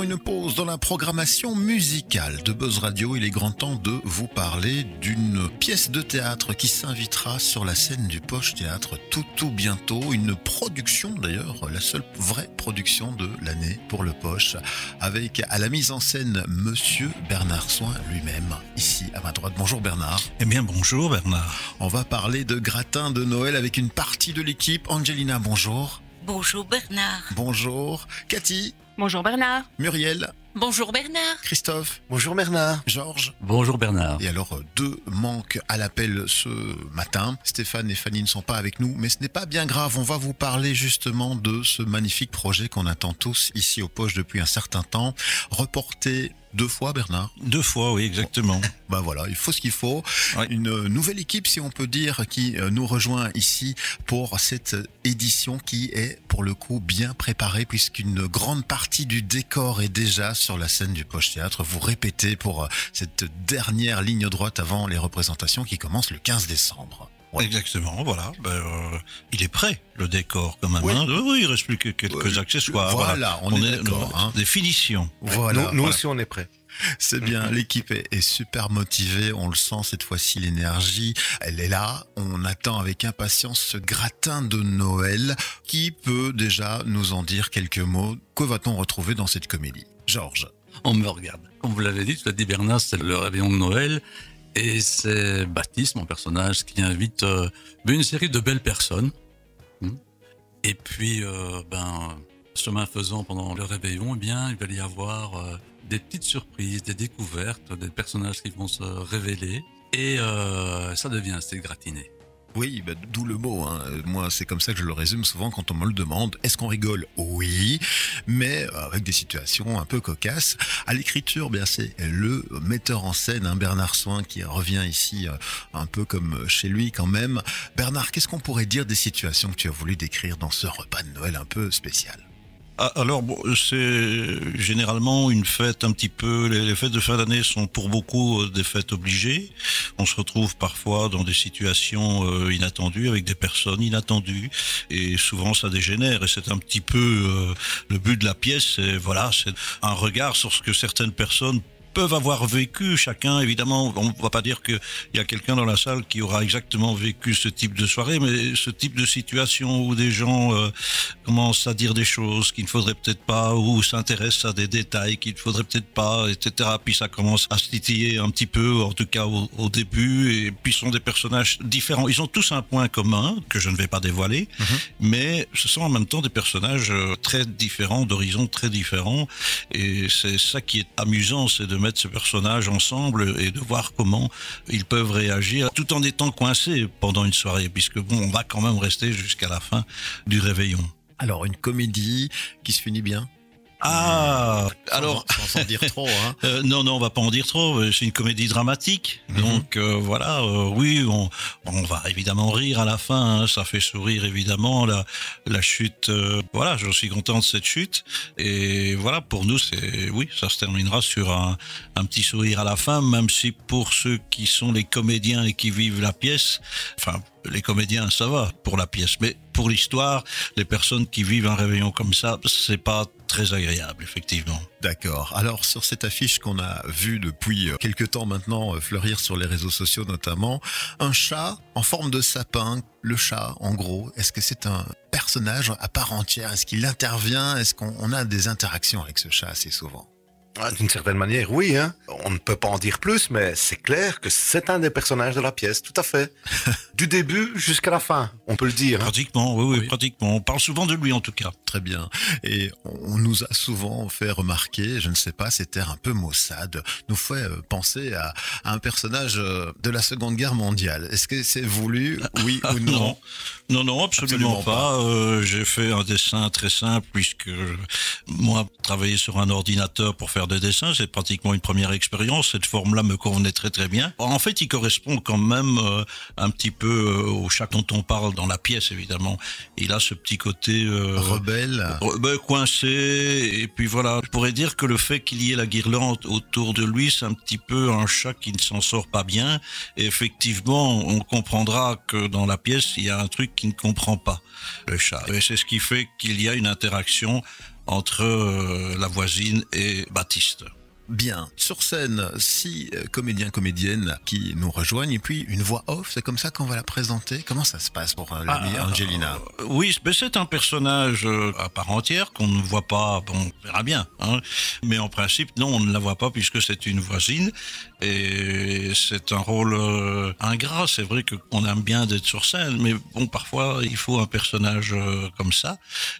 faisons une pause dans la programmation musicale de Buzz Radio. Il est grand temps de vous parler d'une pièce de théâtre qui s'invitera sur la scène du Poche Théâtre tout tout bientôt. Une production d'ailleurs, la seule vraie production de l'année pour le Poche, avec à la mise en scène Monsieur Bernard Soin lui-même, ici à ma droite. Bonjour Bernard. Eh bien bonjour Bernard. On va parler de gratin de Noël avec une partie de l'équipe. Angelina, bonjour. Bonjour Bernard. Bonjour. Cathy. Bonjour Bernard. Muriel. Bonjour Bernard. Christophe. Bonjour Bernard. Georges. Bonjour Bernard. Et alors, euh, deux manquent à l'appel ce matin. Stéphane et Fanny ne sont pas avec nous, mais ce n'est pas bien grave. On va vous parler justement de ce magnifique projet qu'on attend tous ici aux poches depuis un certain temps. Reporté deux fois, Bernard. Deux fois, oui, exactement. Ben voilà, il faut ce qu'il faut. Une nouvelle équipe, si on peut dire, qui euh, nous rejoint ici pour cette édition qui est pour le coup bien préparée puisqu'une grande partie du décor est déjà sur la scène du Poche Théâtre. Vous répétez pour euh, cette dernière ligne droite avant les représentations qui commencent le 15 décembre. Ouais. Exactement, voilà. Ben, euh, il est prêt, le décor, quand même. Oui. hein. oui, il reste plus que quelques accessoires. Voilà, on est d'accord, hein. Des finitions. Voilà, nous, nous voilà. aussi, on est prêts. C'est bien, l'équipe est, est super motivée, on le sent cette fois-ci, l'énergie, elle est là, on attend avec impatience ce gratin de Noël qui peut déjà nous en dire quelques mots. Que va-t-on retrouver dans cette comédie? Georges On me regarde. Comme vous l'avez dit, tu l'as dit Bernard, c'est le réveillon de Noël. Et c'est Baptiste, mon personnage, qui invite euh, une série de belles personnes. Hmm. Et puis, euh, ben, chemin faisant pendant le réveillon, eh bien, il va y avoir euh, des petites surprises, des découvertes, des personnages qui vont se révéler. Et ça devient assez gratiné. Oui, bah, d'où le mot. Hein. Moi, c'est comme ça que je le résume souvent quand on me le demande. Est-ce qu'on rigole? Oui, mais euh, avec des situations un peu cocasses. À l'écriture, bien c'est le metteur en scène, hein, Bernard Soin, qui revient ici euh, un peu comme chez lui quand même. Bernard, qu'est-ce qu'on pourrait dire des situations que tu as voulu décrire dans ce repas de Noël un peu spécial? Alors, bon, c'est généralement une fête un petit peu. Les, fêtes de fin d'année sont pour beaucoup euh, des fêtes obligées. On se retrouve parfois dans des situations euh, inattendues avec des personnes inattendues, et souvent ça dégénère. Et c'est un petit peu euh, le but de la pièce. C'est voilà, c'est un regard sur ce que certaines personnes peuvent avoir vécu chacun évidemment. On va pas dire qu'il y a quelqu'un dans la salle qui aura exactement vécu ce type de soirée mais ce type de situation où des gens euh, commencent à dire des choses qu'il ne faudrait peut-être pas ou s'intéressent à des détails qu'il ne faudrait peut-être pas etc puis ça commence à se titiller un petit peu en tout cas au, au début. Et puis sont des personnages différents. Ils ont tous un point commun que je ne vais pas dévoiler mais ce sont en même temps des personnages euh, très différents d'horizons très différents. Et c'est ça qui est amusant, c'est de mettre ces personnages ensemble et de voir comment ils peuvent réagir tout en étant coincés pendant une soirée, puisque bon, on va quand même rester jusqu'à la fin du réveillon. Alors, une comédie qui se finit bien? Ah, alors. Sans en dire trop, hein Euh, non, non, on va pas en dire trop. C'est une comédie dramatique, Mhm. donc euh, voilà. euh, oui, on, on va évidemment rire à la fin. hein, ça fait sourire évidemment la la chute. voilà, je suis content de cette chute. Et voilà, pour nous, c'est oui, ça se terminera sur un un petit sourire à la fin, même si pour ceux qui sont les comédiens et qui vivent la pièce, enfin. Les comédiens, ça va pour la pièce, mais pour l'histoire, les personnes qui vivent un réveillon comme ça, c'est pas très agréable, effectivement. D'accord. Alors sur cette affiche qu'on a vue depuis euh, quelques temps maintenant euh, fleurir sur les réseaux sociaux notamment, un chat en forme de sapin. Le chat, en gros, est-ce que c'est un personnage à part entière? Est-ce qu'il intervient? Est-ce qu'on on a des interactions avec ce chat assez souvent? Ah, D'une certaine manière, oui. Hein. On ne peut pas en dire plus, mais c'est clair que c'est un des personnages de la pièce, tout à fait. du début jusqu'à la fin, on peut le dire. hein. Pratiquement, oui, oui, Oui. pratiquement. On parle souvent de lui en tout cas. Très bien. Et on nous a souvent fait remarquer, je ne sais pas, cet air un peu maussade, nous fait euh, penser à, à un personnage euh, de la Seconde Guerre mondiale. Est-ce que c'est voulu, oui ou non? Non, non, non, absolument, Absolument pas. Euh, J'ai fait un dessin très simple puisque moi, travailler sur un ordinateur pour faire des dessins, c'est pratiquement une première expérience. Cette forme-là me convenait très très bien. En fait, il correspond quand même euh, un petit peu euh, au chat dont on parle dans la pièce, évidemment. Il a ce petit côté euh, Rebelle. Ben, coincé et puis voilà je pourrais dire que le fait qu'il y ait la guirlande autour de lui c'est un petit peu un chat qui ne s'en sort pas bien et effectivement on comprendra que dans la pièce il y a un truc qui ne comprend pas le chat et c'est ce qui fait qu'il y a une interaction entre euh, la voisine et Baptiste. Bien, sur scène, six euh, comédiens, comédiennes qui nous rejoignent et puis une voix off, c'est comme ça qu'on va la présenter. Comment ça se passe pour euh, l'amie Ah, Angelina? euh, Oui, mais c'est un personnage euh, à part entière qu'on ne voit pas, bon, on verra bien. Hein. Mais en principe, non, on ne la voit pas puisque c'est une voisine. Et c'est un rôle ingrat. C'est vrai qu'on aime bien d'être sur scène, mais bon, parfois, il faut un personnage comme ça.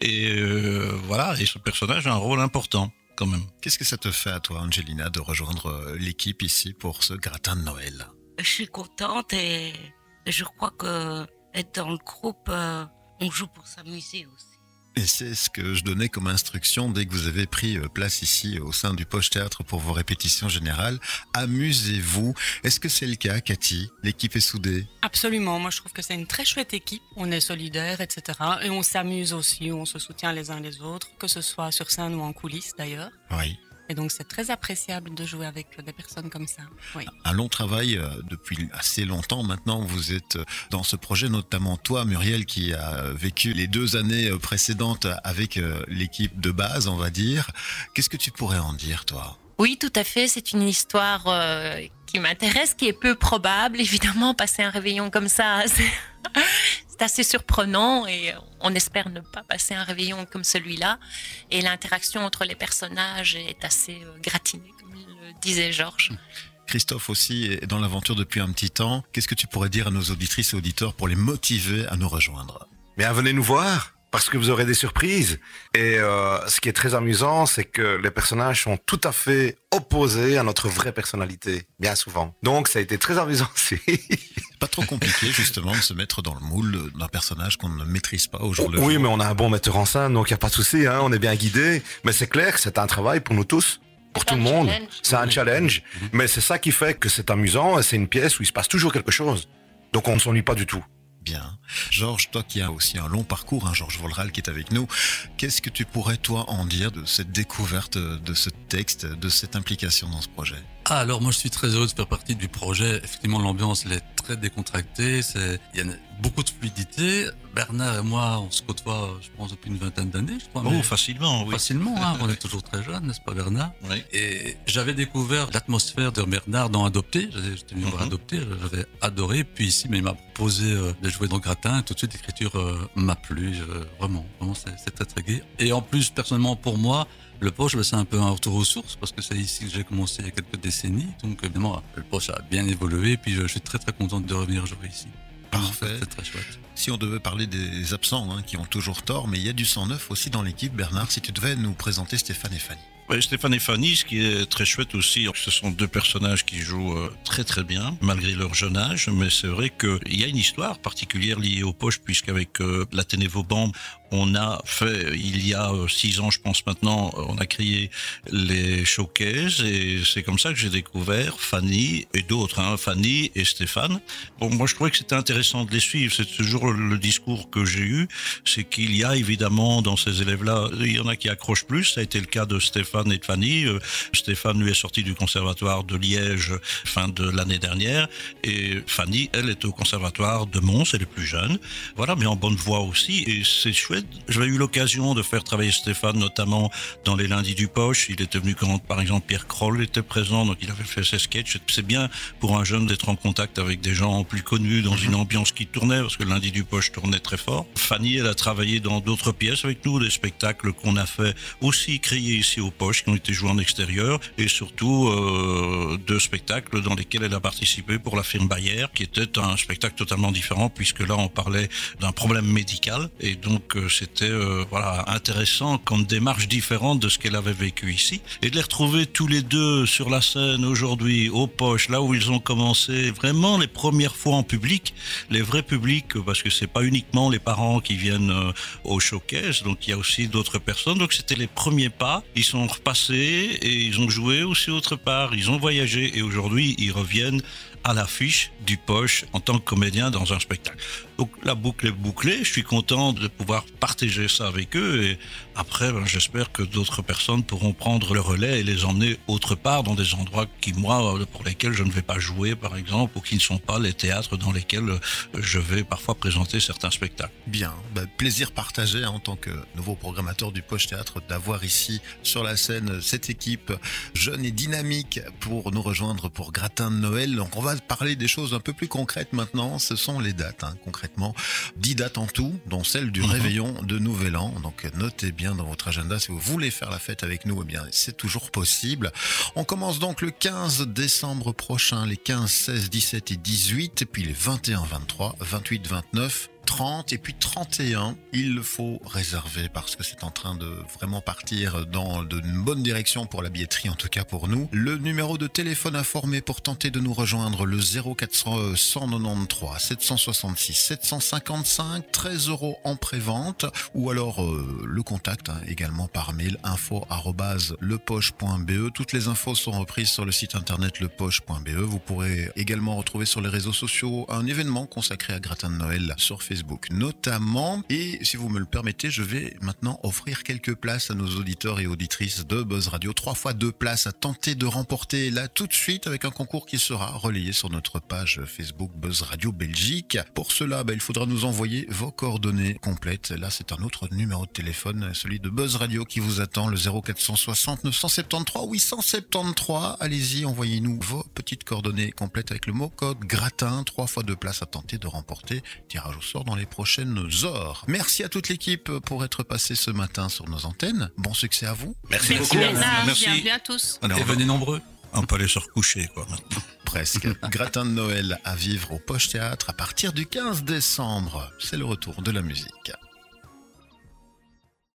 Et euh, voilà, et ce personnage a un rôle important quand même. Qu'est-ce que ça te fait à toi, Angelina, de rejoindre euh, l'équipe ici pour ce gratin de Noël? Je suis contente et je crois que être dans le groupe, euh, on joue pour s'amuser aussi. Et c'est ce que je donnais comme instruction dès que vous avez pris euh, place ici au sein du Poche Théâtre pour vos répétitions générales. Amusez-vous. Est-ce que c'est le cas, Cathy? L'équipe est soudée Absolument, moi je trouve que c'est une très chouette équipe, on est solidaires, etc. Et on s'amuse aussi, on se soutient les uns les autres, que ce soit sur scène ou en coulisses d'ailleurs. Oui. Et donc c'est très appréciable de jouer avec des personnes comme ça. Oui. Un long travail euh, depuis assez longtemps maintenant. Vous êtes euh, dans ce projet, notamment toi, Muriel, qui a vécu les deux années euh, précédentes avec euh, l'équipe de base, on va dire. Qu'est-ce que tu pourrais en dire, toi? Oui, tout à fait. C'est une histoire euh, qui m'intéresse, qui est peu probable. Évidemment, passer un réveillon comme ça, c'est assez surprenant et on espère ne pas passer un réveillon comme celui-là. Et l'interaction entre les personnages est assez euh, gratinée, comme le disait Georges. Christophe aussi est dans l'aventure depuis un petit temps. Qu'est-ce que tu pourrais dire à nos auditrices et auditeurs pour les motiver à nous rejoindre? Bien, venez nous voir parce que vous aurez des surprises. Et euh, ce qui est très amusant, c'est que les personnages sont tout à fait opposés à notre vraie personnalité, bien souvent. Donc, ça a été très amusant aussi. Pas trop compliqué justement de se mettre dans le moule d'un personnage qu'on ne maîtrise pas au jour le oui, jour. mais on a un bon metteur en scène, donc il n'y a pas de souci, hein, on est bien guidé. Mais c'est clair c'est un travail pour nous tous, pour tout le monde. challenge. C'est un challenge, mais c'est ça qui fait que c'est amusant et c'est une pièce où il se passe toujours quelque chose. Donc on ne s'ennuie pas du tout. Bien. Georges, toi qui as aussi un long parcours, hein, Georges Volral qui est avec nous, qu'est-ce que tu pourrais toi en dire de cette découverte de ce texte, de cette implication dans ce projet? Ah, alors moi je suis très heureux de faire partie du projet. Effectivement, l'ambiance elle est très décontractée. Il y a beaucoup de fluidité. Bernard et moi, on se côtoie, je pense, depuis une vingtaine d'années, je crois. Oh, facilement, oui. facilement, hein, on est toujours très jeunes, n'est-ce pas, Bernard Oui. Et j'avais découvert l'atmosphère de Bernard dans Adopté. J'étais venu voir Mhm. Adopté, j'avais adoré. Puis ici, mais il m'a proposé euh, de jouer dans Gratin. Et tout de suite, l'écriture euh, m'a plu. euh, vraiment, vraiment, c'est très très gai. Et en plus, personnellement, pour moi, le poche, ben, c'est un peu un retour aux sources parce que c'est ici que j'ai commencé il y a quelques décennies. Donc, évidemment, le poche a bien évolué. Puis je, je suis très très content de revenir jouer ici. Parfait. C'est très chouette. Si on devait parler des absents hein, qui ont toujours tort, mais il y a du sang neuf aussi dans l'équipe, Bernard, si tu devais nous présenter Stéphane et Fanny. Ouais, Stéphane et Fanny, ce qui est très chouette aussi, ce sont deux personnages qui jouent euh, très très bien, malgré leur jeune âge, mais c'est vrai qu'il y a une histoire particulière liée aux poches, puisqu'avec euh, l'Athénée Vauban, on a fait, il y a euh, six ans, je pense maintenant, euh, on a créé les showcases, et c'est comme ça que j'ai découvert Fanny et d'autres, hein, Fanny et Stéphane. Bon, moi je trouvais que c'était intéressant de les suivre, c'est toujours le discours que j'ai eu, c'est qu'il y a évidemment dans ces élèves-là, il y en a qui accrochent plus, ça a été le cas de Stéphane et de Fanny. Euh, Stéphane, lui, est sorti du conservatoire de Liège fin de l'année dernière, et Fanny, elle, est au conservatoire de Mons, elle est plus jeune. Voilà, mais en bonne voie aussi, et c'est chouette. J'avais eu l'occasion de faire travailler Stéphane, notamment dans les lundis du poche. Il était venu quand, par exemple, Pierre Kroll était présent, donc il avait fait ses sketchs. C'est bien pour un jeune d'être en contact avec des gens plus connus dans une ambiance qui tournait, parce que le lundi du poche tournait très fort. Fanny, elle a travaillé dans d'autres pièces avec nous, des spectacles qu'on a fait aussi créés ici au poche, qui ont été joués en extérieur, et surtout euh, deux spectacles dans lesquels elle a participé pour la firme Bayer, qui était un spectacle totalement différent, puisque là on parlait d'un problème médical, et donc euh, c'était euh, voilà intéressant comme démarche différente de ce qu'elle avait vécu ici, et de les retrouver tous les deux sur la scène aujourd'hui au poche, là où ils ont commencé vraiment les premières fois en public, les vrais publics, parce que c'est pas uniquement les parents qui viennent euh, au showcase, donc il y a aussi d'autres personnes. Donc c'était les premiers pas. Ils sont repassés et ils ont joué aussi autre part. Ils ont voyagé et aujourd'hui ils reviennent à l'affiche du poche en tant que comédien dans un spectacle. Donc la boucle est bouclée, je suis content de pouvoir partager ça avec eux et après ben, j'espère que d'autres personnes pourront prendre le relais et les emmener autre part dans des endroits qui moi pour lesquels je ne vais pas jouer par exemple ou qui ne sont pas les théâtres dans lesquels je vais parfois présenter certains spectacles. Bien, ben, plaisir partagé hein, en tant que nouveau programmateur du Poche Théâtre d'avoir ici sur la scène cette équipe jeune et dynamique pour nous rejoindre pour Gratin de Noël. Donc on va parler des choses un peu plus concrètes maintenant. Ce sont les dates, hein, concrètement. 10 dates en tout, dont celle du Mhm. réveillon de Nouvel An. Donc notez bien dans votre agenda si vous voulez faire la fête avec nous, eh bien c'est toujours possible. On commence donc le 15 décembre prochain, les 15, 16, 17 et 18, et puis les 21, 23, 28, 29. 30 et puis 31, il faut réserver parce que c'est en train de vraiment partir dans une bonne direction pour la billetterie, en tout cas pour nous. Le numéro de téléphone informé pour tenter de nous rejoindre, le 0400 193 766 755, 13 euros en prévente, ou alors euh, le contact hein, également par mail info lepoche.be. Toutes les infos sont reprises sur le site internet lepoche.be. Vous pourrez également retrouver sur les réseaux sociaux un événement consacré à Gratin de Noël sur Facebook notamment. Et si vous me le permettez, je vais maintenant offrir quelques places à nos auditeurs et auditrices de Buzz Radio. Trois fois deux places à tenter de remporter là tout de suite avec un concours qui sera relayé sur notre page Facebook Buzz Radio Belgique. Pour cela, bah, il faudra nous envoyer vos coordonnées complètes. Là, c'est un autre numéro de téléphone, celui de Buzz Radio qui vous attend, le 0460 973 873. Allez-y, envoyez-nous vos petites coordonnées complètes avec le mot code gratin. Trois fois deux places à tenter de remporter. Tirage au sort dans les prochaines heures. Merci à toute l'équipe pour être passée ce matin sur nos antennes. Bon succès à vous. Merci, Merci beaucoup. Merci. Bienvenue à tous. Allez, Et venez nombreux. on peut aller se recoucher quoi maintenant. Presque. Gratin de Noël à vivre au Poche Théâtre à partir du 15 décembre. C'est le retour de la musique.